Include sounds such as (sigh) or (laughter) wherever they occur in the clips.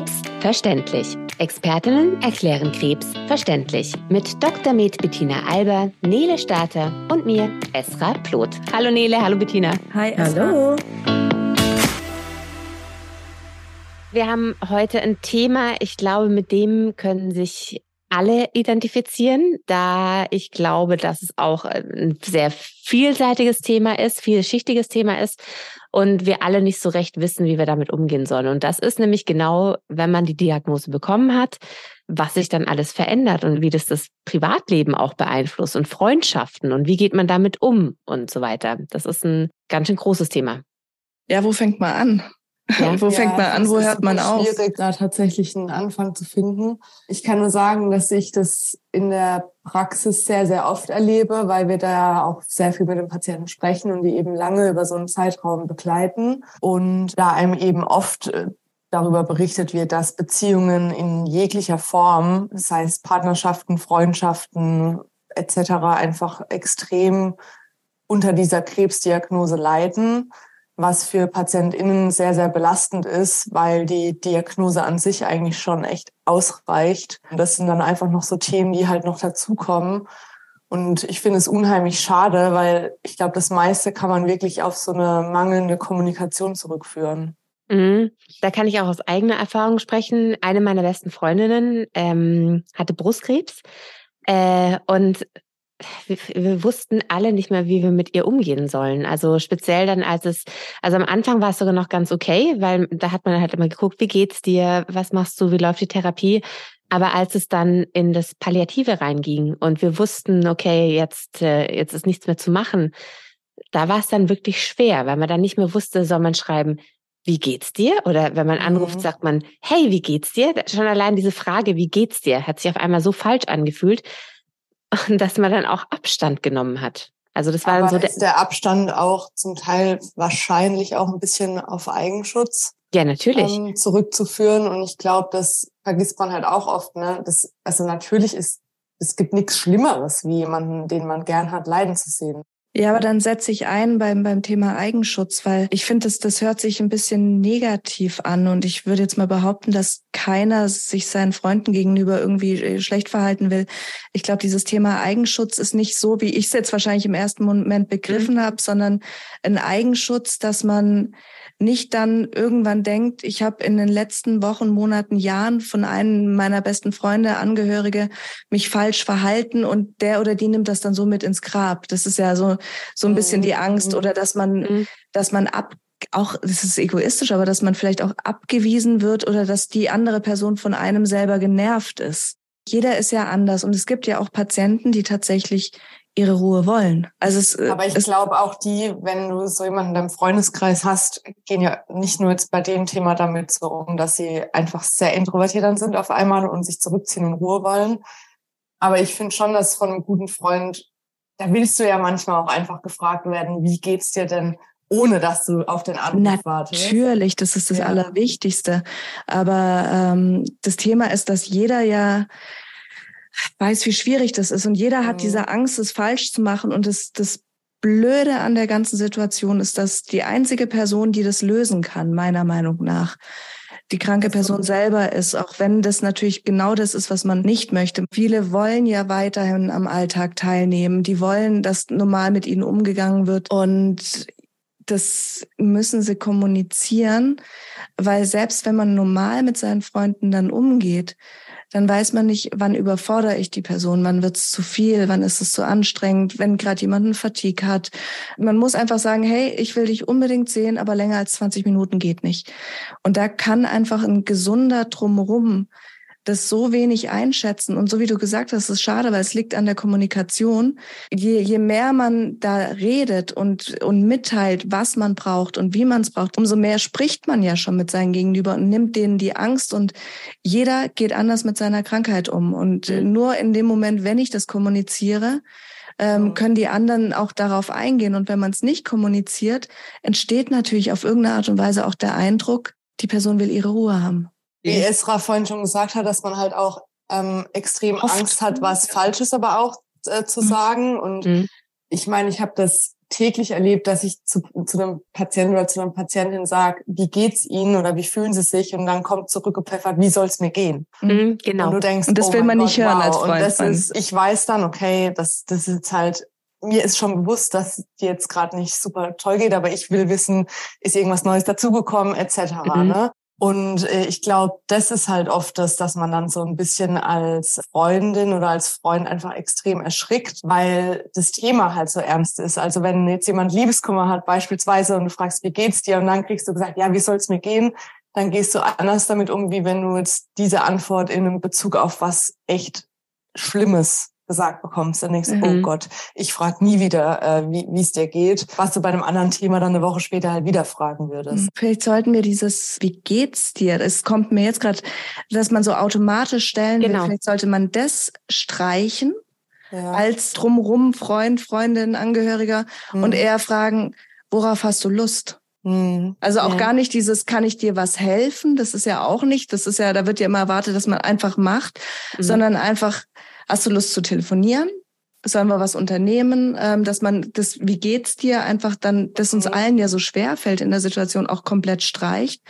Krebs verständlich. Expertinnen erklären Krebs verständlich. Mit Dr. Med Bettina Alber, Nele Starter und mir, Esra Ploth. Hallo Nele, hallo Bettina. Hi, Esra. Hallo. Wir haben heute ein Thema, ich glaube, mit dem können sich alle identifizieren, da ich glaube, dass es auch ein sehr vielseitiges Thema ist, vielschichtiges Thema ist und wir alle nicht so recht wissen, wie wir damit umgehen sollen. Und das ist nämlich genau, wenn man die Diagnose bekommen hat, was sich dann alles verändert und wie das das Privatleben auch beeinflusst und Freundschaften und wie geht man damit um und so weiter. Das ist ein ganz schön großes Thema. Ja, wo fängt man an? Ja. wo fängt man an, wo hört man auf? Es ist schwierig, da tatsächlich einen Anfang zu finden. Ich kann nur sagen, dass ich das in der Praxis sehr, sehr oft erlebe, weil wir da auch sehr viel mit den Patienten sprechen und die eben lange über so einen Zeitraum begleiten und da einem eben oft äh, darüber berichtet wird, dass Beziehungen in jeglicher Form, das heißt Partnerschaften, Freundschaften etc., einfach extrem unter dieser Krebsdiagnose leiden was für PatientInnen sehr, sehr belastend ist, weil die Diagnose an sich eigentlich schon echt ausreicht. Und das sind dann einfach noch so Themen, die halt noch dazukommen. Und ich finde es unheimlich schade, weil ich glaube, das meiste kann man wirklich auf so eine mangelnde Kommunikation zurückführen. Mhm. Da kann ich auch aus eigener Erfahrung sprechen. Eine meiner besten Freundinnen ähm, hatte Brustkrebs. Äh, und wir, wir, wussten alle nicht mehr, wie wir mit ihr umgehen sollen. Also speziell dann, als es, also am Anfang war es sogar noch ganz okay, weil da hat man halt immer geguckt, wie geht's dir, was machst du, wie läuft die Therapie. Aber als es dann in das Palliative reinging und wir wussten, okay, jetzt, äh, jetzt ist nichts mehr zu machen, da war es dann wirklich schwer, weil man dann nicht mehr wusste, soll man schreiben, wie geht's dir? Oder wenn man anruft, mhm. sagt man, hey, wie geht's dir? Schon allein diese Frage, wie geht's dir, hat sich auf einmal so falsch angefühlt, (laughs) dass man dann auch Abstand genommen hat. Also das war Aber dann so der, ist der Abstand auch zum Teil wahrscheinlich auch ein bisschen auf Eigenschutz. Ja, natürlich. Ähm, zurückzuführen. Und ich glaube, das vergisst man halt auch oft. Ne? Das, also natürlich ist, es gibt nichts Schlimmeres, wie jemanden, den man gern hat, leiden zu sehen. Ja, aber dann setze ich ein beim, beim Thema Eigenschutz, weil ich finde, das, das hört sich ein bisschen negativ an und ich würde jetzt mal behaupten, dass keiner sich seinen Freunden gegenüber irgendwie äh, schlecht verhalten will. Ich glaube, dieses Thema Eigenschutz ist nicht so, wie ich es jetzt wahrscheinlich im ersten Moment begriffen mhm. habe, sondern ein Eigenschutz, dass man nicht dann irgendwann denkt, ich habe in den letzten Wochen, Monaten, Jahren von einem meiner besten Freunde, Angehörige, mich falsch verhalten und der oder die nimmt das dann so mit ins Grab. Das ist ja so, so ein bisschen die Angst mhm. oder dass man, mhm. dass man ab, auch, das ist egoistisch, aber dass man vielleicht auch abgewiesen wird oder dass die andere Person von einem selber genervt ist. Jeder ist ja anders und es gibt ja auch Patienten, die tatsächlich ihre Ruhe wollen. Also es, äh, Aber ich glaube auch die, wenn du so jemanden in deinem Freundeskreis hast, gehen ja nicht nur jetzt bei dem Thema damit so um, dass sie einfach sehr introvertiert dann sind auf einmal und sich zurückziehen und Ruhe wollen. Aber ich finde schon, dass von einem guten Freund, da willst du ja manchmal auch einfach gefragt werden, wie geht's dir denn ohne dass du auf den Anruf wartest. Natürlich, das ist das ja. Allerwichtigste. Aber ähm, das Thema ist, dass jeder ja weiß, wie schwierig das ist. Und jeder hat mhm. diese Angst, es falsch zu machen. Und das, das Blöde an der ganzen Situation ist, dass die einzige Person, die das lösen kann, meiner Meinung nach, die kranke Person selber ist, auch wenn das natürlich genau das ist, was man nicht möchte. Viele wollen ja weiterhin am Alltag teilnehmen. Die wollen, dass normal mit ihnen umgegangen wird. Und das müssen sie kommunizieren, weil selbst wenn man normal mit seinen Freunden dann umgeht, dann weiß man nicht, wann überfordere ich die Person, wann wird es zu viel, wann ist es zu anstrengend, wenn gerade jemand einen Fatigue hat. Man muss einfach sagen, hey, ich will dich unbedingt sehen, aber länger als 20 Minuten geht nicht. Und da kann einfach ein gesunder Drumherum das so wenig einschätzen. Und so wie du gesagt hast, ist schade, weil es liegt an der Kommunikation. Je, je mehr man da redet und, und mitteilt, was man braucht und wie man es braucht, umso mehr spricht man ja schon mit seinen Gegenüber und nimmt denen die Angst. Und jeder geht anders mit seiner Krankheit um. Und mhm. nur in dem Moment, wenn ich das kommuniziere, ähm, können die anderen auch darauf eingehen. Und wenn man es nicht kommuniziert, entsteht natürlich auf irgendeine Art und Weise auch der Eindruck, die Person will ihre Ruhe haben wie Esra vorhin schon gesagt hat, dass man halt auch ähm, extrem Oft. Angst hat, was Falsches aber auch äh, zu mhm. sagen. Und mhm. ich meine, ich habe das täglich erlebt, dass ich zu, zu einem Patienten oder zu einer Patientin sage, wie geht's Ihnen oder wie fühlen Sie sich? Und dann kommt zurückgepfeffert, wie soll es mir gehen? Mhm, genau. Und du denkst, und das oh will man Gott, nicht hören wow. als Freund. Und das ist, ich weiß dann, okay, das, das ist halt mir ist schon bewusst, dass die jetzt gerade nicht super toll geht, aber ich will wissen, ist irgendwas Neues dazugekommen, etc. Mhm. Ne? Und äh, ich glaube, das ist halt oft das, dass man dann so ein bisschen als Freundin oder als Freund einfach extrem erschrickt, weil das Thema halt so ernst ist. Also wenn jetzt jemand Liebeskummer hat beispielsweise und du fragst, wie geht's dir? Und dann kriegst du gesagt, ja, wie soll's mir gehen? Dann gehst du anders damit um, wie wenn du jetzt diese Antwort in Bezug auf was echt Schlimmes gesagt bekommst, dann denkst du, oh mhm. oh Gott, ich frage nie wieder, äh, wie es dir geht, was du bei einem anderen Thema dann eine Woche später halt wieder fragen würdest. Mhm. Vielleicht sollten wir dieses, wie geht's dir? Es kommt mir jetzt gerade, dass man so automatisch stellen genau. will. Vielleicht sollte man das streichen ja. als drumrum Freund, Freundin, Angehöriger mhm. und eher fragen, worauf hast du Lust? Mhm. Also auch ja. gar nicht dieses, kann ich dir was helfen? Das ist ja auch nicht. Das ist ja, da wird ja immer erwartet, dass man einfach macht, mhm. sondern einfach, Hast du Lust zu telefonieren? Sollen wir was unternehmen, ähm, dass man das, wie geht's dir, einfach dann, dass uns mhm. allen ja so schwer fällt in der Situation, auch komplett streicht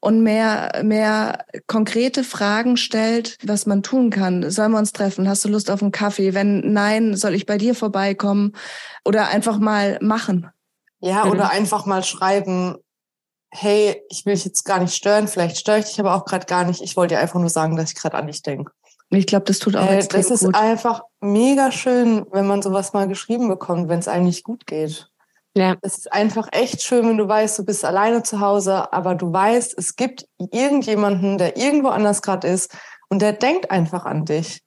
und mehr, mehr konkrete Fragen stellt, was man tun kann. Sollen wir uns treffen? Hast du Lust auf einen Kaffee? Wenn nein, soll ich bei dir vorbeikommen? Oder einfach mal machen. Ja, oder einfach mal schreiben, hey, ich will dich jetzt gar nicht stören, vielleicht störe ich dich aber auch gerade gar nicht. Ich wollte dir einfach nur sagen, dass ich gerade an dich denke. Ich glaube, das tut auch äh, extrem Das ist gut. einfach mega schön, wenn man sowas mal geschrieben bekommt, wenn es eigentlich gut geht. Ja. Es ist einfach echt schön, wenn du weißt, du bist alleine zu Hause, aber du weißt, es gibt irgendjemanden, der irgendwo anders gerade ist und der denkt einfach an dich.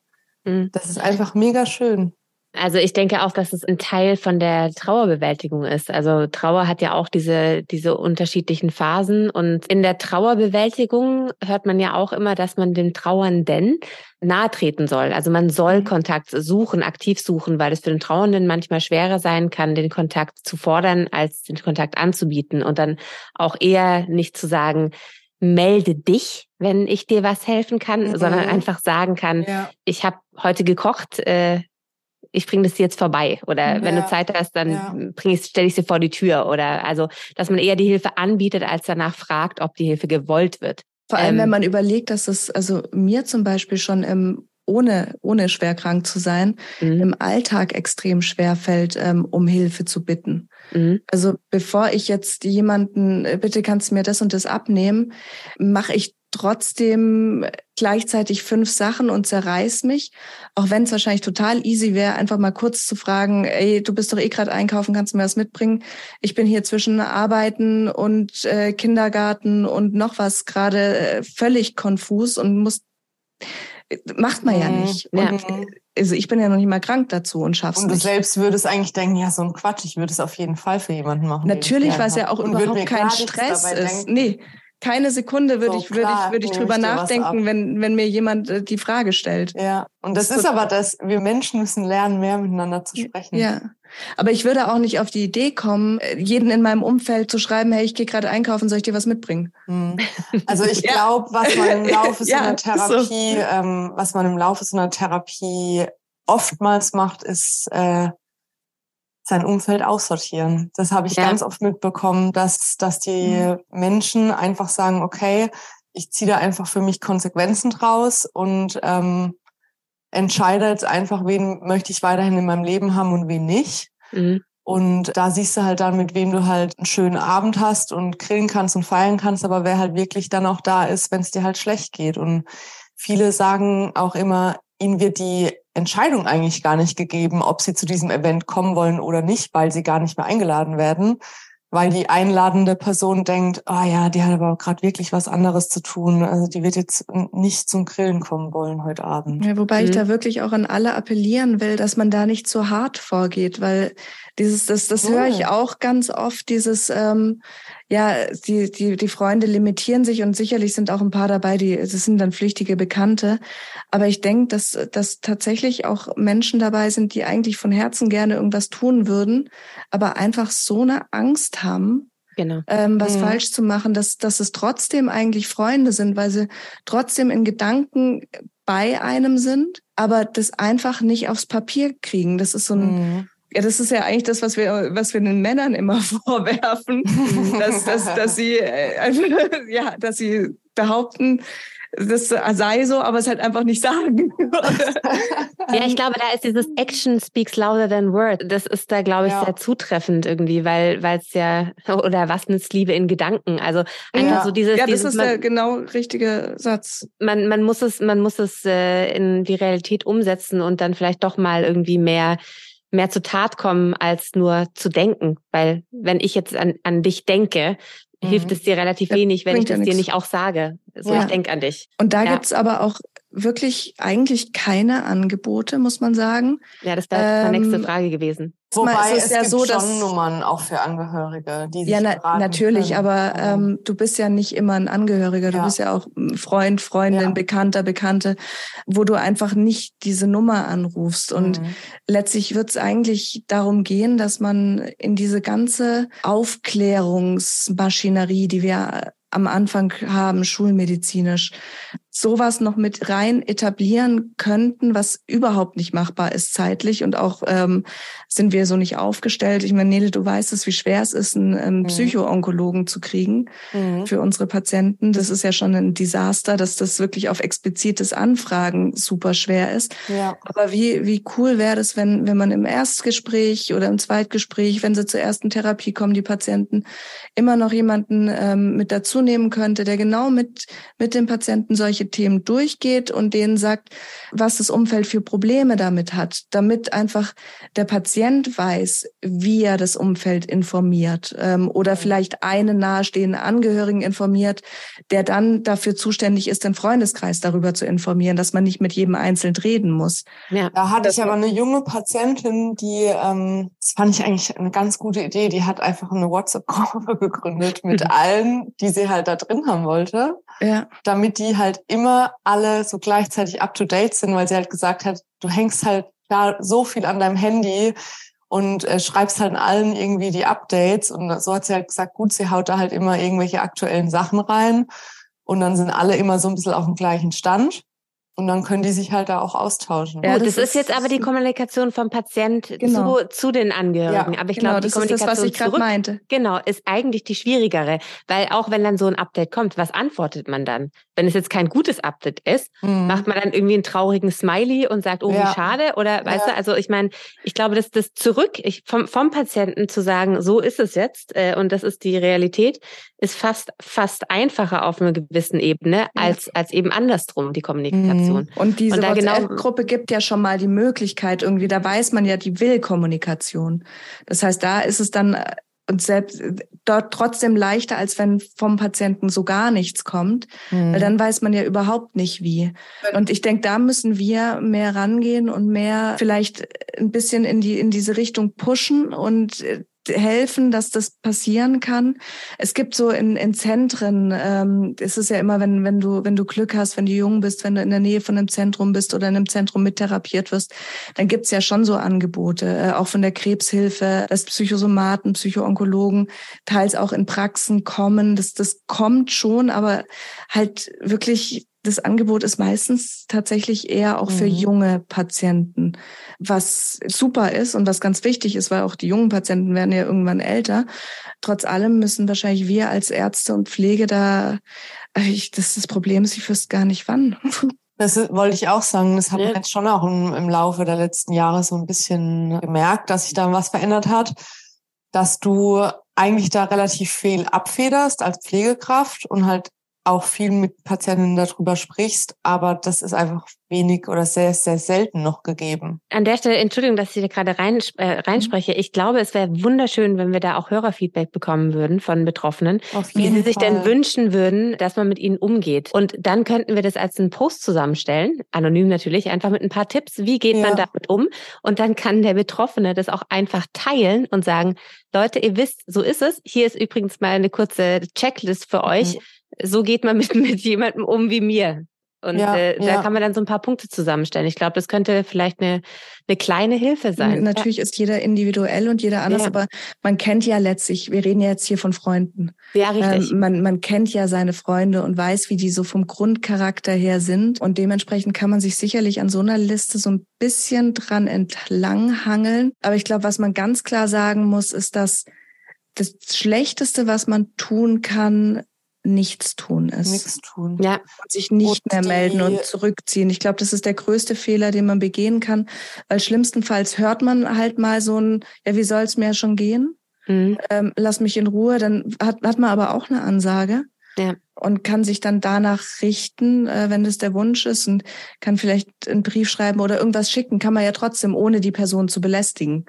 Mhm. Das ist einfach mega schön. Also ich denke auch, dass es ein Teil von der Trauerbewältigung ist. Also Trauer hat ja auch diese, diese unterschiedlichen Phasen. Und in der Trauerbewältigung hört man ja auch immer, dass man dem Trauernden nahe treten soll. Also man soll mhm. Kontakt suchen, aktiv suchen, weil es für den Trauernden manchmal schwerer sein kann, den Kontakt zu fordern, als den Kontakt anzubieten. Und dann auch eher nicht zu sagen, melde dich, wenn ich dir was helfen kann, mhm. sondern einfach sagen kann, ja. ich habe heute gekocht, äh, ich bringe das jetzt vorbei oder ja. wenn du Zeit hast, dann ja. bring ich, stelle ich sie vor die Tür oder also, dass man eher die Hilfe anbietet, als danach fragt, ob die Hilfe gewollt wird. Vor allem, ähm, wenn man überlegt, dass es also mir zum Beispiel schon im ohne, ohne schwer krank zu sein, mhm. im Alltag extrem schwer fällt, ähm, um Hilfe zu bitten. Mhm. Also bevor ich jetzt jemanden, äh, bitte kannst du mir das und das abnehmen, mache ich trotzdem gleichzeitig fünf Sachen und zerreiß mich, auch wenn es wahrscheinlich total easy wäre, einfach mal kurz zu fragen, ey, du bist doch eh gerade einkaufen, kannst du mir was mitbringen? Ich bin hier zwischen Arbeiten und äh, Kindergarten und noch was gerade äh, völlig konfus und muss macht man ja mhm. nicht. Ja. Und, also ich bin ja noch nicht mal krank dazu und schaff's Und du nicht. selbst würdest eigentlich denken, ja, so ein Quatsch, ich würde es auf jeden Fall für jemanden machen. Natürlich, weil es ja auch und überhaupt kein Stress ist. Denken. Nee, keine Sekunde würde so, ich, würde ich, würde ich drüber nachdenken, wenn, wenn mir jemand äh, die Frage stellt. Ja, und das, das ist aber das, wir Menschen müssen lernen, mehr miteinander zu sprechen. Ja. Aber ich würde auch nicht auf die Idee kommen, jeden in meinem Umfeld zu schreiben, hey, ich gehe gerade einkaufen, soll ich dir was mitbringen? Hm. Also ich (laughs) ja. glaube, was man im (laughs) Laufe so einer Therapie, so. ähm, was man im Laufe so einer Therapie oftmals macht, ist äh, sein Umfeld aussortieren. Das habe ich ja. ganz oft mitbekommen, dass, dass die mhm. Menschen einfach sagen, okay, ich ziehe da einfach für mich Konsequenzen draus und ähm, entscheide jetzt einfach, wen möchte ich weiterhin in meinem Leben haben und wen nicht. Mhm. Und da siehst du halt dann, mit wem du halt einen schönen Abend hast und grillen kannst und feiern kannst, aber wer halt wirklich dann auch da ist, wenn es dir halt schlecht geht. Und viele sagen auch immer, ihnen wird die Entscheidung eigentlich gar nicht gegeben, ob sie zu diesem Event kommen wollen oder nicht, weil sie gar nicht mehr eingeladen werden, weil die einladende Person denkt, ah oh ja, die hat aber gerade wirklich was anderes zu tun. Also die wird jetzt nicht zum Grillen kommen wollen heute Abend. Ja, wobei mhm. ich da wirklich auch an alle appellieren will, dass man da nicht so hart vorgeht, weil dieses, das, das oh. höre ich auch ganz oft, dieses, ähm, ja, die, die, die Freunde limitieren sich und sicherlich sind auch ein paar dabei, die, das sind dann flüchtige Bekannte. Aber ich denke, dass, dass tatsächlich auch Menschen dabei sind, die eigentlich von Herzen gerne irgendwas tun würden, aber einfach so eine Angst haben, Genau. Ähm, was mhm. falsch zu machen, dass, dass es trotzdem eigentlich Freunde sind, weil sie trotzdem in Gedanken bei einem sind, aber das einfach nicht aufs Papier kriegen. Das ist so ein, mhm Ja, das ist ja eigentlich das, was wir, was wir den Männern immer (laughs) vorwerfen, dass, dass, dass sie, äh, (laughs) ja, dass sie behaupten, das sei so, aber es halt einfach nicht sagen. (laughs) ja, ich glaube, da ist dieses Action speaks louder than word. Das ist da, glaube ich, ja. sehr zutreffend irgendwie, weil weil es ja oder was nützt Liebe in Gedanken? Also einfach ja. so dieses. Ja, das dieses, ist man, der genau richtige Satz. Man man muss es man muss es äh, in die Realität umsetzen und dann vielleicht doch mal irgendwie mehr mehr zur Tat kommen, als nur zu denken. Weil wenn ich jetzt an, an dich denke, mhm. hilft es dir relativ wenig, wenn ich das dir nicht auch sage. So, ja. ich denke an dich. Und da ja. gibt's aber auch wirklich eigentlich keine Angebote, muss man sagen. Ja, das wäre ähm, meine nächste Frage gewesen. Wobei es, es ja gibt so, dass Nummern auch für Angehörige, die sich Ja, na, natürlich, können. aber ähm, du bist ja nicht immer ein Angehöriger, du ja. bist ja auch Freund, Freundin, ja. Bekannter, Bekannte, wo du einfach nicht diese Nummer anrufst. Und mhm. letztlich wird es eigentlich darum gehen, dass man in diese ganze Aufklärungsmaschinerie, die wir am Anfang haben, schulmedizinisch, sowas noch mit rein etablieren könnten, was überhaupt nicht machbar ist zeitlich und auch ähm, sind wir so nicht aufgestellt. Ich meine, Nele, du weißt es, wie schwer es ist, einen ähm, mhm. Psychoonkologen zu kriegen mhm. für unsere Patienten. Das ist ja schon ein Desaster, dass das wirklich auf explizites Anfragen super schwer ist. Ja. Aber wie, wie cool wäre das, wenn, wenn man im Erstgespräch oder im Zweitgespräch, wenn sie zur ersten Therapie kommen, die Patienten, immer noch jemanden ähm, mit dazu nehmen könnte, der genau mit, mit dem Patienten solche Themen durchgeht und denen sagt, was das Umfeld für Probleme damit hat, damit einfach der Patient weiß, wie er das Umfeld informiert ähm, oder vielleicht einen nahestehenden Angehörigen informiert, der dann dafür zuständig ist, den Freundeskreis darüber zu informieren, dass man nicht mit jedem einzeln reden muss. Ja. Da hatte ich aber eine junge Patientin, die, ähm, das fand ich eigentlich eine ganz gute Idee, die hat einfach eine WhatsApp-Gruppe (laughs) gegründet mit mhm. allen, die sie halt da drin haben wollte, ja. damit die halt immer alle so gleichzeitig up to date sind, weil sie halt gesagt hat, du hängst halt da so viel an deinem Handy und äh, schreibst halt allen irgendwie die Updates und so hat sie halt gesagt, gut, sie haut da halt immer irgendwelche aktuellen Sachen rein und dann sind alle immer so ein bisschen auf dem gleichen Stand. Und dann können die sich halt da auch austauschen. Ja, das, das ist jetzt aber die Kommunikation vom Patient genau. zu, zu den Angehörigen. Ja, aber ich genau, glaube, die Kommunikation ist das, was ich zurück, meinte. Genau, ist eigentlich die schwierigere. Weil auch wenn dann so ein Update kommt, was antwortet man dann? Wenn es jetzt kein gutes Update ist, mhm. macht man dann irgendwie einen traurigen Smiley und sagt, oh, ja. wie schade? Oder weißt ja. du, also ich meine, ich glaube, dass das zurück, ich, vom, vom Patienten zu sagen, so ist es jetzt äh, und das ist die Realität, ist fast, fast einfacher auf einer gewissen Ebene als, als eben andersrum, die Kommunikation. Mhm. Kommunikation. Und diese genau WhatsApp-Gruppe genau gibt ja schon mal die Möglichkeit irgendwie, da weiß man ja, die will Kommunikation. Das heißt, da ist es dann äh, und selbst äh, dort trotzdem leichter, als wenn vom Patienten so gar nichts kommt, mhm. weil dann weiß man ja überhaupt nicht wie. Und ich denke, da müssen wir mehr rangehen und mehr vielleicht ein bisschen in die in diese Richtung pushen und äh, helfen, dass das passieren kann. Es gibt so in, in Zentren, ähm, es ist ja immer, wenn, wenn du, wenn du Glück hast, wenn du jung bist, wenn du in der Nähe von einem Zentrum bist oder in einem Zentrum mittherapiert wirst, dann gibt's ja schon so Angebote, äh, auch von der Krebshilfe, dass Psychosomaten, Psychoonkologen teils auch in Praxen kommen. Das, das kommt schon, aber halt wirklich das Angebot ist meistens tatsächlich eher auch für mhm. junge Patienten, was super ist und was ganz wichtig ist, weil auch die jungen Patienten werden ja irgendwann älter. Trotz allem müssen wahrscheinlich wir als Ärzte und Pflege da, ich, das ist das Problem ist, ich wüsste gar nicht wann. (laughs) Das wollte ich auch sagen. Das haben wir jetzt schon auch im, im Laufe der letzten Jahre so ein bisschen gemerkt, dass sich da was verändert hat, dass du eigentlich da relativ viel abfederst als Pflegekraft und halt auch viel mit Patienten darüber sprichst, aber das ist einfach wenig oder sehr, sehr selten noch gegeben. An der Stelle, Entschuldigung, dass ich da gerade rein, äh, reinspreche. Ich glaube, es wäre wunderschön, wenn wir da auch Hörerfeedback bekommen würden von Betroffenen, wie sie sich Fall. denn wünschen würden, dass man mit ihnen umgeht. Und dann könnten wir das als einen Post zusammenstellen, anonym natürlich, einfach mit ein paar Tipps, wie geht ja. man damit um? Und dann kann der Betroffene das auch einfach teilen und sagen, Leute, ihr wisst, so ist es. Hier ist übrigens mal eine kurze Checklist für mhm. So geht man (laughs) mit, mit jemandem um wie mir. Und ja, äh, da ja. kann man dann so ein paar Punkte zusammenstellen. Ich glaube, das könnte vielleicht eine, eine kleine Hilfe sein. Natürlich ja. ist jeder individuell und jeder anders, aber man kennt ja letztlich, wir reden ja jetzt hier von Freunden. Ja, richtig. Ähm, man, man kennt ja seine Freunde und weiß, wie die so vom Grundcharakter her sind. Und dementsprechend kann man sich sicherlich an so einer Liste so ein bisschen dran entlanghangeln. Aber ich glaube, was man ganz klar sagen muss, ist, dass das Schlechteste, was man tun kann, nichts tun ist. Nichts tun. Ja. Und sich nicht und mehr melden und zurückziehen. Ich glaube, das ist der größte Fehler, den man begehen kann. Weil schlimmstenfalls hört man halt mal so ein, ja, wie soll es mir schon gehen? Mhm. Ähm, lass mich in Ruhe. Dann hat, hat man aber auch eine Ansage. Ja. Und kann sich dann danach richten, äh, wenn das der Wunsch ist und kann vielleicht einen Brief schreiben oder irgendwas schicken, kann man ja trotzdem, ohne die Person zu belästigen.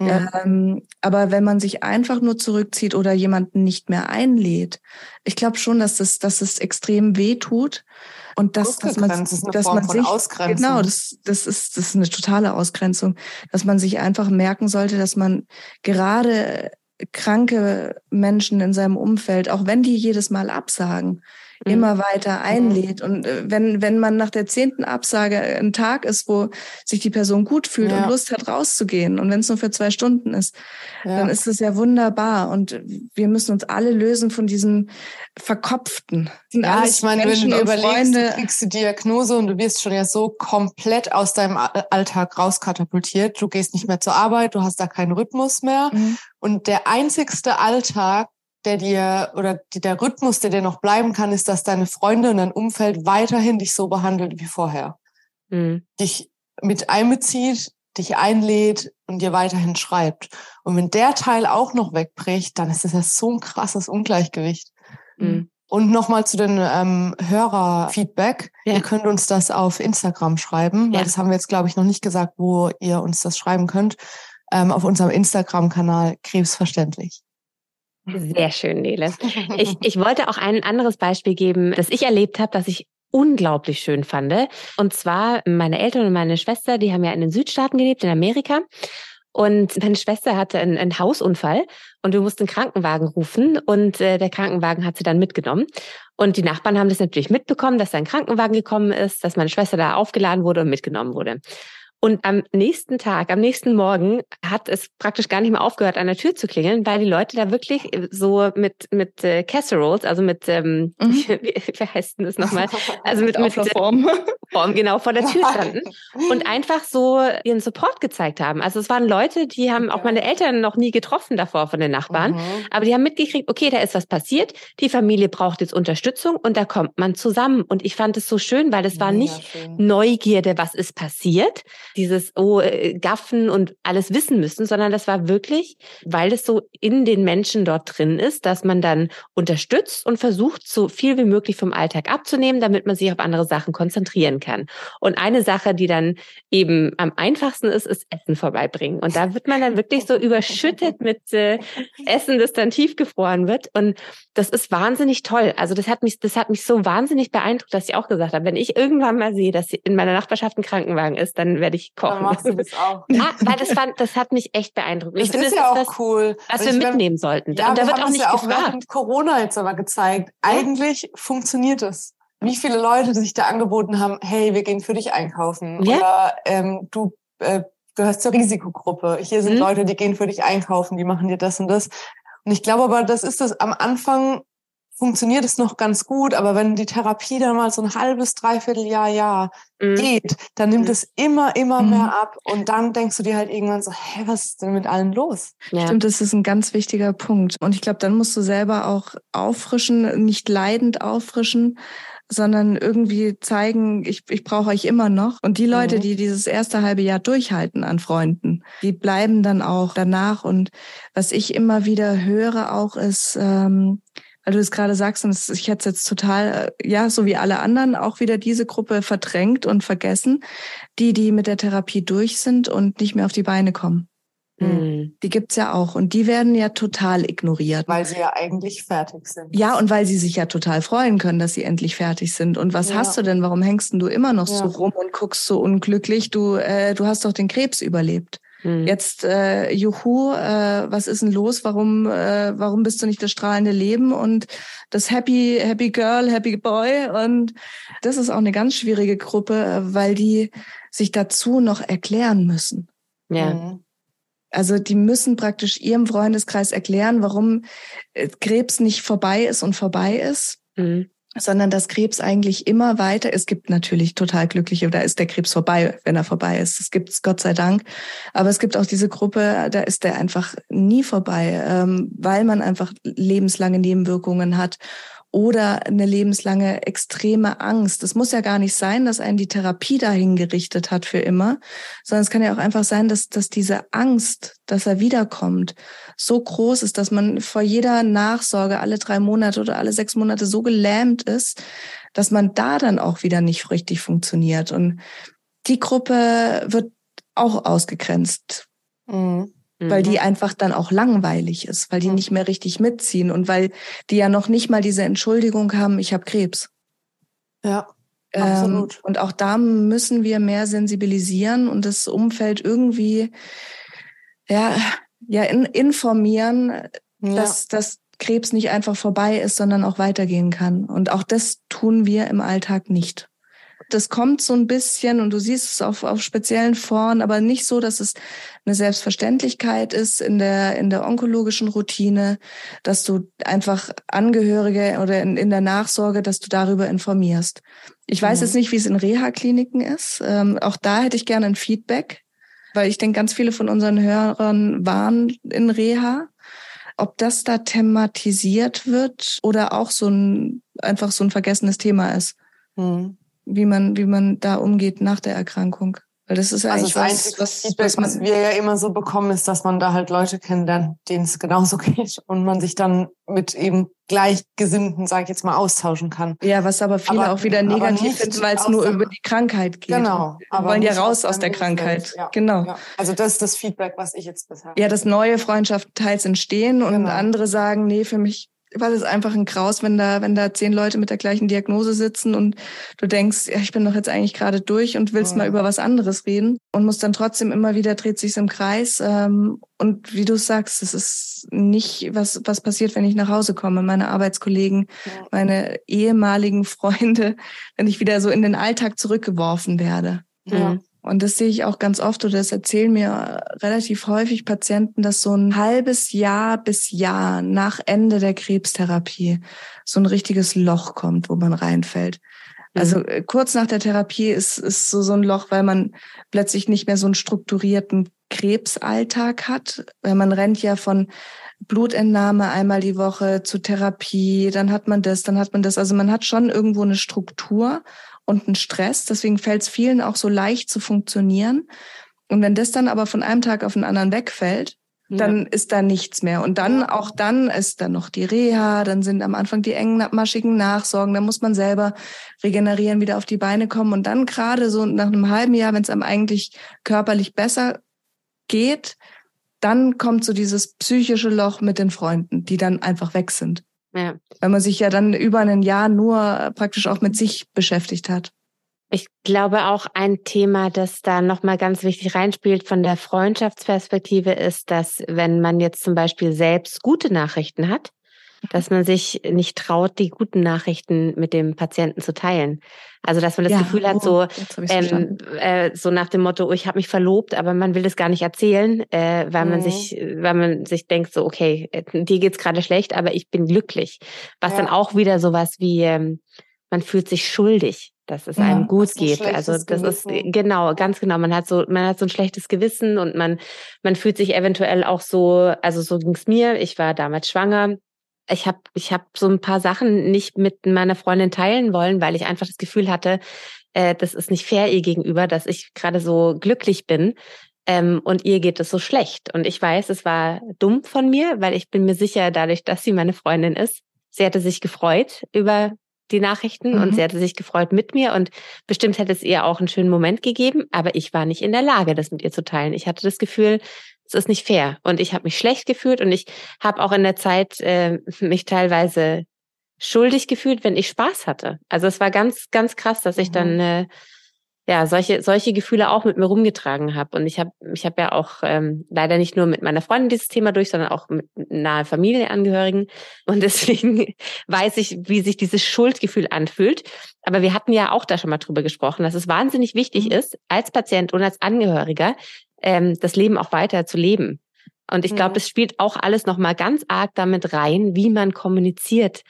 Ja. Ähm, aber wenn man sich einfach nur zurückzieht oder jemanden nicht mehr einlädt, ich glaube schon, dass es, dass es extrem weh tut. Und dass, dass man, dass man sich, genau, das, das ist, das ist eine totale Ausgrenzung, dass man sich einfach merken sollte, dass man gerade kranke Menschen in seinem Umfeld, auch wenn die jedes Mal absagen, mhm. immer weiter einlädt. Und äh, wenn, wenn man nach der zehnten Absage ein Tag ist, wo sich die Person gut fühlt ja. und Lust hat, rauszugehen, und wenn es nur für zwei Stunden ist, ja. dann ist es ja wunderbar. Und wir müssen uns alle lösen von diesem Verkopften. Ja, ich meine, Menschen wenn du überlegst, Freunde, du kriegst die Diagnose und du wirst schon ja so komplett aus deinem Alltag rauskatapultiert. Du gehst nicht mehr zur Arbeit, du hast da keinen Rhythmus mehr. Mhm. Und der einzigste Alltag, der dir oder der Rhythmus, der dir noch bleiben kann, ist, dass deine Freunde und dein Umfeld weiterhin dich so behandelt wie vorher. Mhm. Dich mit einbezieht, dich einlädt und dir weiterhin schreibt. Und wenn der Teil auch noch wegbricht, dann ist das ja so ein krasses Ungleichgewicht. Mhm. Und nochmal zu den ähm, Hörerfeedback. Ja. Ihr könnt uns das auf Instagram schreiben, weil ja. das haben wir jetzt, glaube ich, noch nicht gesagt, wo ihr uns das schreiben könnt. Ähm, auf unserem Instagram-Kanal Krebsverständlich. Sehr schön, Nele. Ich, ich wollte auch ein anderes Beispiel geben, das ich erlebt habe, das ich unglaublich schön fand. Und zwar meine Eltern und meine Schwester, die haben ja in den Südstaaten gelebt, in Amerika. Und meine Schwester hatte einen, einen Hausunfall und wir mussten einen Krankenwagen rufen und äh, der Krankenwagen hat sie dann mitgenommen. Und die Nachbarn haben das natürlich mitbekommen, dass ein Krankenwagen gekommen ist, dass meine Schwester da aufgeladen wurde und mitgenommen wurde. Und am nächsten Tag, am nächsten Morgen hat es praktisch gar nicht mehr aufgehört, an der Tür zu klingeln, weil die Leute da wirklich äh, so mit mit äh, Casseroles, also mit ähm, mhm. (laughs) wie, wie heißt denn das nochmal? (laughs) Also mit mit, mit Form. Form genau vor der Tür standen (laughs) und einfach so ihren Support gezeigt haben. Also es waren Leute, die haben auch meine Eltern noch nie getroffen davor von den Nachbarn, mhm. aber die haben mitgekriegt, okay, da ist was passiert, die Familie braucht jetzt Unterstützung und da kommt man zusammen. Und ich fand es so schön, weil es war nicht schön. Neugierde, was ist passiert dieses oh, äh, Gaffen und alles wissen müssen, sondern das war wirklich, weil es so in den Menschen dort drin ist, dass man dann unterstützt und versucht, so viel wie möglich vom Alltag abzunehmen, damit man sich auf andere Sachen konzentrieren kann. Und eine Sache, die dann eben am einfachsten ist, ist Essen vorbeibringen. Und da wird man dann wirklich so überschüttet (laughs) mit äh, Essen, das dann tiefgefroren wird. Und das ist wahnsinnig toll. Also das hat mich, das hat mich so wahnsinnig beeindruckt, dass ich auch gesagt habe, wenn ich irgendwann mal sehe, dass in meiner Nachbarschaft ein Krankenwagen ist, dann werde ich kochen. Dann machst du das auch. Ja, (laughs) weil das, fand, das hat mich echt beeindruckt. Das ich finde, ist ja auch das, cool. Was wir mitnehmen sollten. Ja, Und da wird auch nicht ja auch gefragt. während Corona jetzt aber gezeigt. Eigentlich ja? funktioniert es. Wie viele Leute sich da angeboten haben, hey, wir gehen für dich einkaufen. Ja? Oder ähm, du äh, gehörst zur Risikogruppe. Hier sind mhm. Leute, die gehen für dich einkaufen, die machen dir das und das. Und ich glaube aber, das ist das am Anfang funktioniert es noch ganz gut, aber wenn die Therapie dann mal so ein halbes, dreiviertel Jahr, Jahr mhm. geht, dann nimmt mhm. es immer, immer mhm. mehr ab und dann denkst du dir halt irgendwann so, hä, was ist denn mit allen los? Ja. Stimmt, das ist ein ganz wichtiger Punkt. Und ich glaube, dann musst du selber auch auffrischen, nicht leidend auffrischen, sondern irgendwie zeigen, ich, ich brauche euch immer noch. Und die Leute, mhm. die dieses erste halbe Jahr durchhalten an Freunden, die bleiben dann auch danach. Und was ich immer wieder höre auch ist, ähm, weil du es gerade sagst, und ich hätte jetzt total, äh, ja, so wie alle anderen, auch wieder diese Gruppe verdrängt und vergessen, die, die mit der Therapie durch sind und nicht mehr auf die Beine kommen. Mhm. Die gibt's ja auch und die werden ja total ignoriert. Weil sie ja eigentlich fertig sind. Ja, und weil sie sich ja total freuen können, dass sie endlich fertig sind. Und was ja. hast du denn? Warum hängst du immer noch ja. so rum und guckst so unglücklich? Du, äh, du hast doch den Krebs überlebt. Mhm. Jetzt, äh, juhu, äh, was ist denn los? Warum, äh, warum bist du nicht das strahlende Leben und das Happy, Happy Girl, Happy Boy? Und das ist auch eine ganz schwierige Gruppe, weil die sich dazu noch erklären müssen. Ja. Mhm. Also die müssen praktisch ihrem Freundeskreis erklären, warum äh, Krebs nicht vorbei ist und vorbei ist. Mhm sondern dass Krebs eigentlich immer weiter, es gibt natürlich total glückliche, da ist der Krebs vorbei, wenn er vorbei ist. Das gibt's Gott sei Dank. Aber es gibt auch diese Gruppe, da ist der einfach nie vorbei, ähm, weil man einfach lebenslange Nebenwirkungen hat oder eine lebenslange extreme Angst. Es muss ja gar nicht sein, dass einen die Therapie dahin gerichtet hat für immer, sondern es kann ja auch einfach sein, dass, dass diese Angst, dass er wiederkommt, so groß ist, dass man vor jeder Nachsorge alle drei Monate oder alle sechs Monate so gelähmt ist, dass man da dann auch wieder nicht richtig funktioniert. Und die Gruppe wird auch ausgegrenzt. Mhm weil die mhm. einfach dann auch langweilig ist, weil die mhm. nicht mehr richtig mitziehen und weil die ja noch nicht mal diese Entschuldigung haben, ich habe Krebs. Ja. Ähm, absolut. Ähm, und auch da müssen wir mehr sensibilisieren und das Umfeld irgendwie ja, ja in, informieren, ja. dass, dass Krebs nicht einfach vorbei ist, sondern auch weitergehen kann. Und auch das tun wir im Alltag nicht das kommt so ein bisschen und du siehst es auf, auf speziellen Foren, aber nicht so, dass es eine Selbstverständlichkeit ist in der, in der onkologischen Routine, dass du einfach Angehörige oder in, in der Nachsorge, dass du darüber informierst. Ich weiß mhm. jetzt nicht, wie es in Reha-Kliniken ist. Ähm, auch da hätte ich gerne ein Feedback, weil ich denke, ganz viele von unseren Hörern waren in Reha ob das da thematisiert wird oder auch so ein einfach so ein vergessenes Thema ist. Mhm wie man, wie man da umgeht nach der Erkrankung. Weil das ist also eigentlich das was, was, Feedback, was, was wir ja immer so bekommen, ist, dass man da halt Leute kennenlernt, denen es genauso (laughs) geht und man sich dann mit eben Gleichgesinnten, sage ich jetzt mal, austauschen kann. Ja, was aber viele aber, auch wieder negativ finden, weil es nur über die Krankheit geht. Genau. Wir wollen ja raus aus der Krankheit. Ja, genau. Ja. Also das ist das Feedback, was ich jetzt bisher. Ja, dass neue Freundschaften teils entstehen und genau. andere sagen, nee, für mich weil es einfach ein Graus, wenn da, wenn da zehn Leute mit der gleichen Diagnose sitzen und du denkst, ja, ich bin doch jetzt eigentlich gerade durch und willst mhm. mal über was anderes reden und muss dann trotzdem immer wieder dreht sich's im Kreis. Ähm, und wie du sagst, es ist nicht, was, was passiert, wenn ich nach Hause komme. Meine Arbeitskollegen, ja. meine ehemaligen Freunde, (laughs) wenn ich wieder so in den Alltag zurückgeworfen werde. Ja. Und das sehe ich auch ganz oft oder das erzählen mir relativ häufig Patienten, dass so ein halbes Jahr bis Jahr nach Ende der Krebstherapie so ein richtiges Loch kommt, wo man reinfällt. Also mhm. äh, kurz nach der Therapie ist, ist so, so ein Loch, weil man plötzlich nicht mehr so einen strukturierten Krebsalltag hat. Weil man rennt ja von Blutentnahme einmal die Woche zu Therapie, dann hat man das, dann hat man das. Also man hat schon irgendwo eine Struktur und einen Stress. Deswegen fällt es vielen auch so leicht zu funktionieren. Und wenn das dann aber von einem Tag auf den anderen wegfällt, dann ja. ist da nichts mehr. Und dann, auch dann ist dann noch die Reha, dann sind am Anfang die engmaschigen Nachsorgen, dann muss man selber regenerieren, wieder auf die Beine kommen. Und dann gerade so nach einem halben Jahr, wenn es einem eigentlich körperlich besser geht, dann kommt so dieses psychische Loch mit den Freunden, die dann einfach weg sind. Ja. Weil man sich ja dann über ein Jahr nur praktisch auch mit sich beschäftigt hat. Ich glaube auch ein Thema, das da nochmal ganz wichtig reinspielt von der Freundschaftsperspektive ist, dass wenn man jetzt zum Beispiel selbst gute Nachrichten hat, dass man sich nicht traut, die guten Nachrichten mit dem Patienten zu teilen. Also dass man das ja, Gefühl hat, so, oh, ähm, äh, so nach dem Motto, oh, ich habe mich verlobt, aber man will das gar nicht erzählen, äh, weil mhm. man sich, weil man sich denkt, so, okay, äh, dir geht's gerade schlecht, aber ich bin glücklich. Was ja. dann auch wieder sowas wie, ähm, man fühlt sich schuldig dass es ja, einem gut geht. Also das Gewissen. ist genau, ganz genau. Man hat so, man hat so ein schlechtes Gewissen und man, man fühlt sich eventuell auch so, also so ging's mir. Ich war damals schwanger ich habe ich hab so ein paar Sachen nicht mit meiner Freundin teilen wollen, weil ich einfach das Gefühl hatte, äh, das ist nicht fair ihr gegenüber, dass ich gerade so glücklich bin ähm, und ihr geht es so schlecht. Und ich weiß, es war dumm von mir, weil ich bin mir sicher, dadurch, dass sie meine Freundin ist, sie hatte sich gefreut über die Nachrichten mhm. und sie hatte sich gefreut mit mir und bestimmt hätte es ihr auch einen schönen Moment gegeben, aber ich war nicht in der Lage, das mit ihr zu teilen. Ich hatte das Gefühl, es ist nicht fair. Und ich habe mich schlecht gefühlt und ich habe auch in der Zeit äh, mich teilweise schuldig gefühlt, wenn ich Spaß hatte. Also es war ganz, ganz krass, dass ich dann mhm. äh, ja solche solche Gefühle auch mit mir rumgetragen habe. Und ich habe ich habe ja auch ähm, leider nicht nur mit meiner Freundin dieses Thema durch, sondern auch mit nahe Familienangehörigen. Und (laughs) deswegen weiß ich, wie sich dieses Schuldgefühl anfühlt. Aber wir hatten ja auch da schon mal drüber gesprochen, dass es wahnsinnig wichtig mhm. ist, als Patient und als Angehöriger ähm, das Leben auch weiter zu leben. Und ich glaube, mhm. es spielt auch alles nochmal ganz arg damit rein, wie man kommuniziert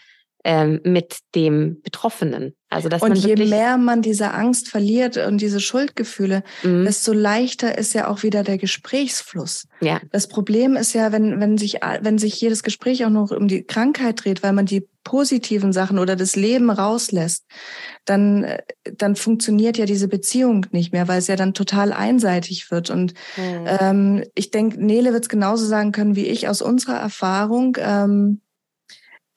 ähm, mit dem Betroffenen. Also dass und man je mehr man diese Angst verliert und diese Schuldgefühle, mhm. desto leichter ist ja auch wieder der Gesprächsfluss. Ja. Das Problem ist ja, wenn wenn sich wenn sich jedes Gespräch auch noch um die Krankheit dreht, weil man die positiven Sachen oder das Leben rauslässt, dann dann funktioniert ja diese Beziehung nicht mehr, weil es ja dann total einseitig wird. Und mhm. ähm, ich denke, Nele wird es genauso sagen können wie ich aus unserer Erfahrung. Ähm,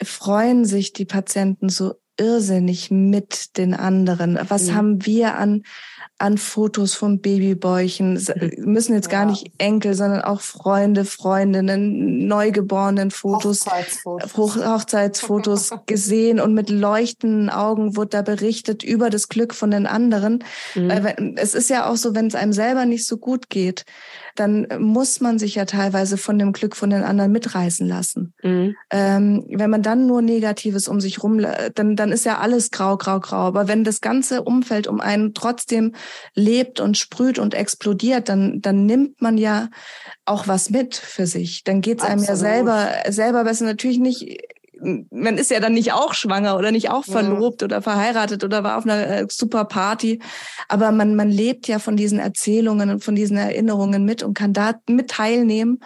freuen sich die Patienten so irrsinnig mit den anderen. Was mhm. haben wir an an Fotos von Babybäuchen, müssen jetzt gar nicht Enkel, sondern auch Freunde, Freundinnen, neugeborenen Fotos, Hochzeitsfotos, Hochzeitsfotos (laughs) gesehen und mit leuchtenden Augen wurde da berichtet über das Glück von den anderen. Mhm. Weil es ist ja auch so, wenn es einem selber nicht so gut geht, dann muss man sich ja teilweise von dem Glück von den anderen mitreißen lassen. Mhm. Ähm, wenn man dann nur Negatives um sich rum, dann, dann ist ja alles grau, grau, grau. Aber wenn das ganze Umfeld um einen trotzdem lebt und sprüht und explodiert, dann, dann nimmt man ja auch was mit für sich. Dann geht's einem ja selber, selber besser. Natürlich nicht man ist ja dann nicht auch schwanger oder nicht auch verlobt ja. oder verheiratet oder war auf einer äh, super Party. Aber man, man lebt ja von diesen Erzählungen und von diesen Erinnerungen mit und kann da mit teilnehmen.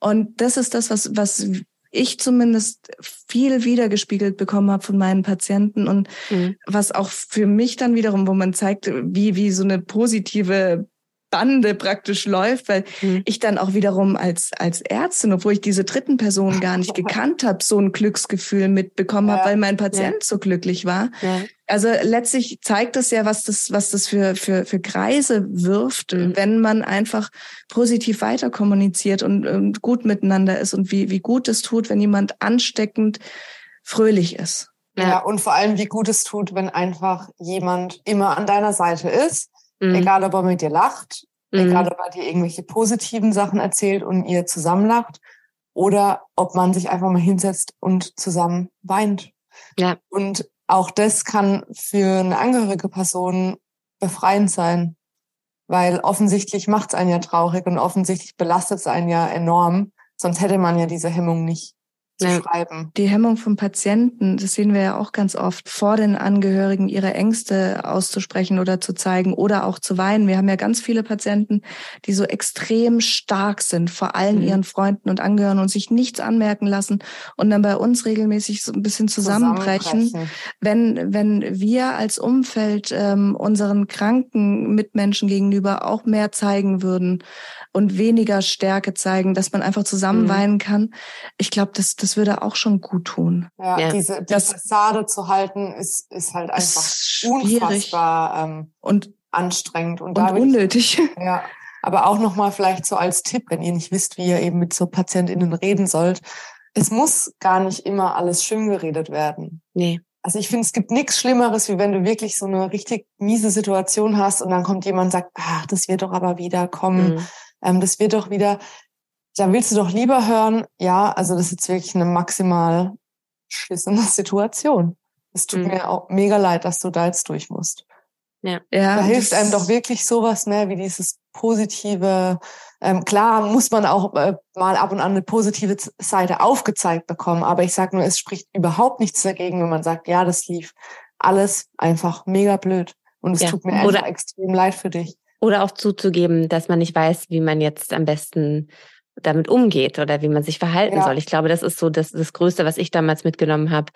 Und das ist das, was, was ich zumindest viel wiedergespiegelt bekommen habe von meinen Patienten und mhm. was auch für mich dann wiederum, wo man zeigt, wie, wie so eine positive Bande praktisch läuft, weil mhm. ich dann auch wiederum als als Ärztin, obwohl ich diese dritten Personen gar nicht (laughs) gekannt habe, so ein Glücksgefühl mitbekommen ja. habe, weil mein Patient ja. so glücklich war. Ja. Also letztlich zeigt das ja, was das was das für für für Kreise wirft, mhm. wenn man einfach positiv weiter kommuniziert und, und gut miteinander ist und wie wie gut es tut, wenn jemand ansteckend fröhlich ist. Ja, und vor allem, wie gut es tut, wenn einfach jemand immer an deiner Seite ist Mhm. Egal, ob er mit dir lacht, mhm. egal, ob er dir irgendwelche positiven Sachen erzählt und ihr zusammen lacht oder ob man sich einfach mal hinsetzt und zusammen weint. Ja. Und auch das kann für eine angehörige Person befreiend sein, weil offensichtlich macht es einen ja traurig und offensichtlich belastet es einen ja enorm. Sonst hätte man ja diese Hemmung nicht zu ja. schreiben. Die Hemmung von Patienten, das sehen wir ja auch ganz oft, vor den Angehörigen ihre Ängste auszusprechen oder zu zeigen oder auch zu weinen. Wir haben ja ganz viele Patienten, die so extrem stark sind vor allen mhm. ihren Freunden und Angehörigen und sich nichts anmerken lassen und dann bei uns regelmäßig so ein bisschen zusammenbrechen, zusammenbrechen. wenn wenn wir als Umfeld ähm, unseren kranken Mitmenschen gegenüber auch mehr zeigen würden und weniger Stärke zeigen, dass man einfach zusammen mhm. weinen kann. Ich glaube, das, das würde auch schon gut tun. Ja, ja. diese die das, Fassade zu halten, ist, ist halt einfach ist unfassbar ähm, und anstrengend und, und unnötig. Ich, (laughs) ja, aber auch nochmal vielleicht so als Tipp, wenn ihr nicht wisst, wie ihr eben mit so PatientInnen reden sollt. Es muss gar nicht immer alles schön geredet werden. Nee. Also ich finde, es gibt nichts Schlimmeres, wie wenn du wirklich so eine richtig miese Situation hast und dann kommt jemand und sagt, ach, das wird doch aber wieder kommen. Mhm ähm, das wird doch wieder, da willst du doch lieber hören, ja, also das ist jetzt wirklich eine maximal schissene (laughs) Situation. Es tut mhm. mir auch mega leid, dass du da jetzt durch musst. Ja. ja da hilft einem doch wirklich sowas mehr wie dieses positive. Ähm, klar muss man auch äh, mal ab und an eine positive Seite aufgezeigt bekommen, aber ich sag nur, es spricht überhaupt nichts dagegen, wenn man sagt, ja, das lief alles einfach mega blöd und es ja. tut mir einfach extrem leid für dich. Oder auch zuzugeben, dass man nicht weiß, wie man jetzt am besten damit umgeht oder wie man sich verhalten ja. soll. Ich glaube, das ist so das, das Größte, was ich damals mitgenommen habe,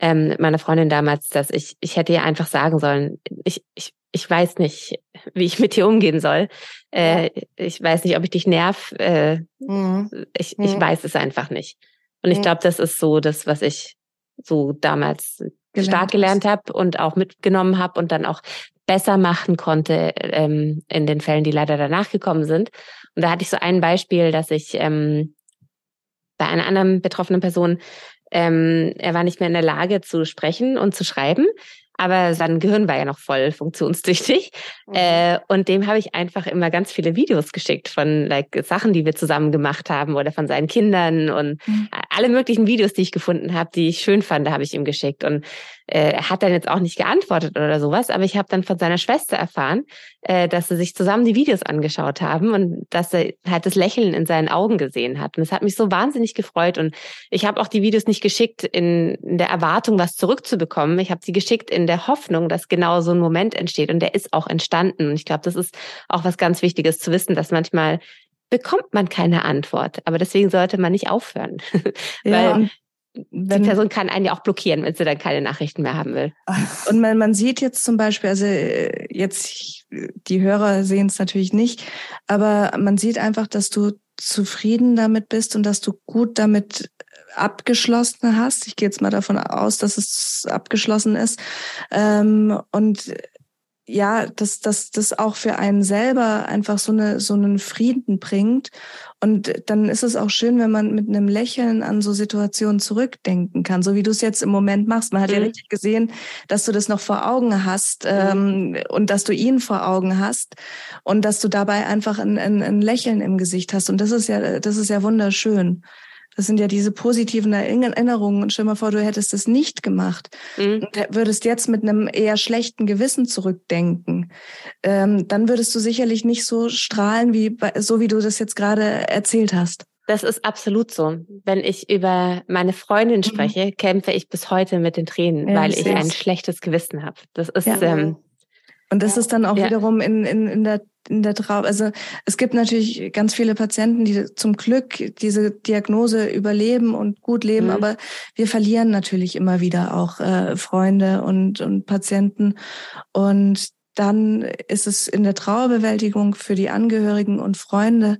ähm, mit meiner Freundin damals, dass ich, ich hätte ihr einfach sagen sollen, ich, ich, ich weiß nicht, (laughs) wie ich mit dir umgehen soll. Äh, ja. Ich weiß nicht, ob ich dich nerv. Äh, mhm. ich, ich mhm. weiß es einfach nicht. Und ich mhm. glaube, das ist so das, was ich so damals gelernt stark gelernt habe und auch mitgenommen habe und dann auch besser machen konnte ähm, in den Fällen, die leider danach gekommen sind. Und da hatte ich so ein Beispiel, dass ich ähm, bei einer anderen betroffenen Person, ähm, er war nicht mehr in der Lage zu sprechen und zu schreiben. aber sein Gehirn war ja noch voll funktionstüchtig. Mhm. Äh, und dem habe ich einfach immer ganz viele Videos geschickt von like, Sachen, die wir zusammen gemacht haben oder von seinen Kindern und mhm. Alle möglichen Videos, die ich gefunden habe, die ich schön fand, habe ich ihm geschickt. Und äh, er hat dann jetzt auch nicht geantwortet oder sowas, aber ich habe dann von seiner Schwester erfahren, äh, dass sie sich zusammen die Videos angeschaut haben und dass er halt das Lächeln in seinen Augen gesehen hat. Und es hat mich so wahnsinnig gefreut. Und ich habe auch die Videos nicht geschickt in, in der Erwartung, was zurückzubekommen. Ich habe sie geschickt in der Hoffnung, dass genau so ein Moment entsteht. Und der ist auch entstanden. Und ich glaube, das ist auch was ganz Wichtiges zu wissen, dass manchmal bekommt man keine Antwort. Aber deswegen sollte man nicht aufhören. (laughs) Ja, Weil wenn, die Person kann einen ja auch blockieren, wenn sie dann keine Nachrichten mehr haben will. Und man, man sieht jetzt zum Beispiel, also äh, jetzt, die Hörer sehen es natürlich nicht, aber man sieht einfach, dass du zufrieden damit bist und dass du gut damit abgeschlossen hast. Ich gehe jetzt mal davon aus, dass es abgeschlossen ist. Ähm, und ja, dass dass das auch für einen selber einfach so eine so einen Frieden bringt und dann ist es auch schön, wenn man mit einem Lächeln an so Situationen zurückdenken kann, so wie du es jetzt im Moment machst. Man hat mhm. ja richtig gesehen, dass du das noch vor Augen hast mhm. ähm, und dass du ihn vor Augen hast und dass du dabei einfach ein, ein, ein Lächeln im Gesicht hast und das ist ja das ist ja wunderschön. Das sind ja diese positiven Erinnerungen. Und stell mal vor, du hättest es nicht gemacht mhm. und würdest jetzt mit einem eher schlechten Gewissen zurückdenken. Ähm, dann würdest du sicherlich nicht so strahlen, wie so wie du das jetzt gerade erzählt hast. Das ist absolut so. Wenn ich über meine Freundin mhm. spreche, mhm. kämpfe ich bis heute mit den Tränen, ja, weil ich ein schlechtes Gewissen habe. Das ist ja. ähm, und das ist dann auch ja. wiederum in, in, in der in der Traum, also es gibt natürlich ganz viele Patienten, die zum Glück diese Diagnose überleben und gut leben, mhm. aber wir verlieren natürlich immer wieder auch äh, Freunde und, und Patienten. Und dann ist es in der Trauerbewältigung für die Angehörigen und Freunde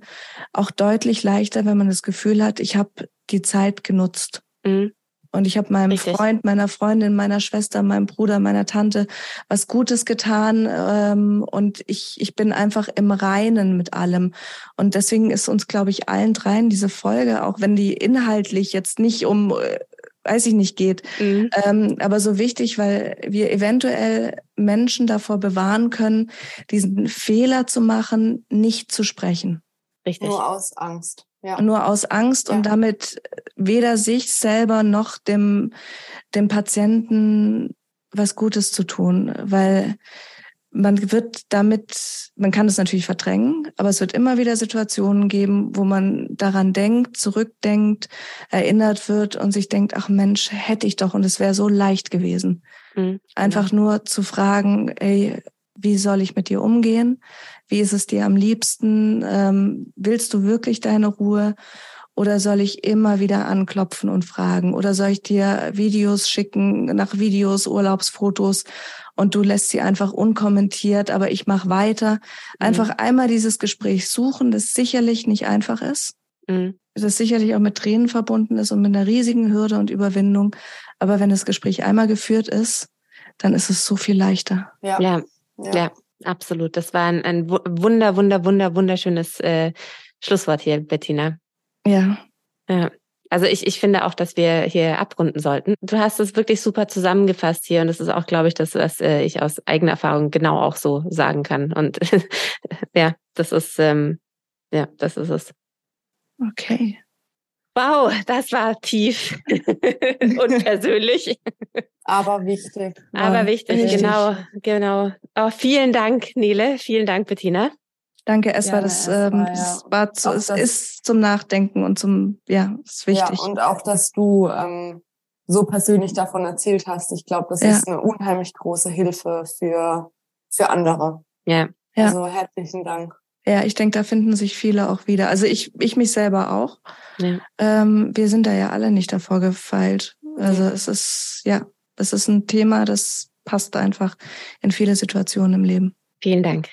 auch deutlich leichter, wenn man das Gefühl hat, ich habe die Zeit genutzt. Mhm. Und ich habe meinem Richtig. Freund, meiner Freundin, meiner Schwester, meinem Bruder, meiner Tante was Gutes getan. Ähm, und ich, ich bin einfach im Reinen mit allem. Und deswegen ist uns, glaube ich, allen dreien diese Folge, auch wenn die inhaltlich jetzt nicht um, äh, weiß ich nicht, geht, mhm. ähm, aber so wichtig, weil wir eventuell Menschen davor bewahren können, diesen Fehler zu machen, nicht zu sprechen. Richtig. Nur aus Angst. Ja. Nur aus Angst ja. und damit weder sich selber noch dem, dem Patienten was Gutes zu tun, weil man wird damit, man kann es natürlich verdrängen, aber es wird immer wieder Situationen geben, wo man daran denkt, zurückdenkt, erinnert wird und sich denkt, ach Mensch, hätte ich doch und es wäre so leicht gewesen. Mhm. Einfach nur zu fragen, ey, wie soll ich mit dir umgehen? Wie ist es dir am liebsten? Ähm, willst du wirklich deine Ruhe? Oder soll ich immer wieder anklopfen und fragen? Oder soll ich dir Videos schicken, nach Videos, Urlaubsfotos und du lässt sie einfach unkommentiert, aber ich mache weiter. Einfach mhm. einmal dieses Gespräch suchen, das sicherlich nicht einfach ist. Mhm. Das sicherlich auch mit Tränen verbunden ist und mit einer riesigen Hürde und Überwindung. Aber wenn das Gespräch einmal geführt ist, dann ist es so viel leichter. Ja. ja. Ja. ja, absolut. Das war ein, ein wunder, wunder, wunder, wunderschönes äh, Schlusswort hier, Bettina. Ja. Ja. Also ich, ich finde auch, dass wir hier abrunden sollten. Du hast es wirklich super zusammengefasst hier und das ist auch, glaube ich, das, was äh, ich aus eigener Erfahrung genau auch so sagen kann. Und (laughs) ja, das ist, ähm, ja, das ist es. Okay. Wow, das war tief (laughs) und persönlich. Aber wichtig. Aber ja, wichtig, wichtig, genau, genau. Oh, vielen Dank, Nele. Vielen Dank, Bettina. Danke, es war das, ähm, das ja. war zu, es das, ist zum Nachdenken und zum, ja, ist wichtig. Ja, und auch, dass du ähm, so persönlich davon erzählt hast. Ich glaube, das ja. ist eine unheimlich große Hilfe für, für andere. Ja. ja. Also herzlichen Dank. Ja, ich denke, da finden sich viele auch wieder. Also ich, ich mich selber auch. Ja. Ähm, wir sind da ja alle nicht davor gefeilt. Also ja. es ist, ja, es ist ein Thema, das passt einfach in viele Situationen im Leben. Vielen Dank.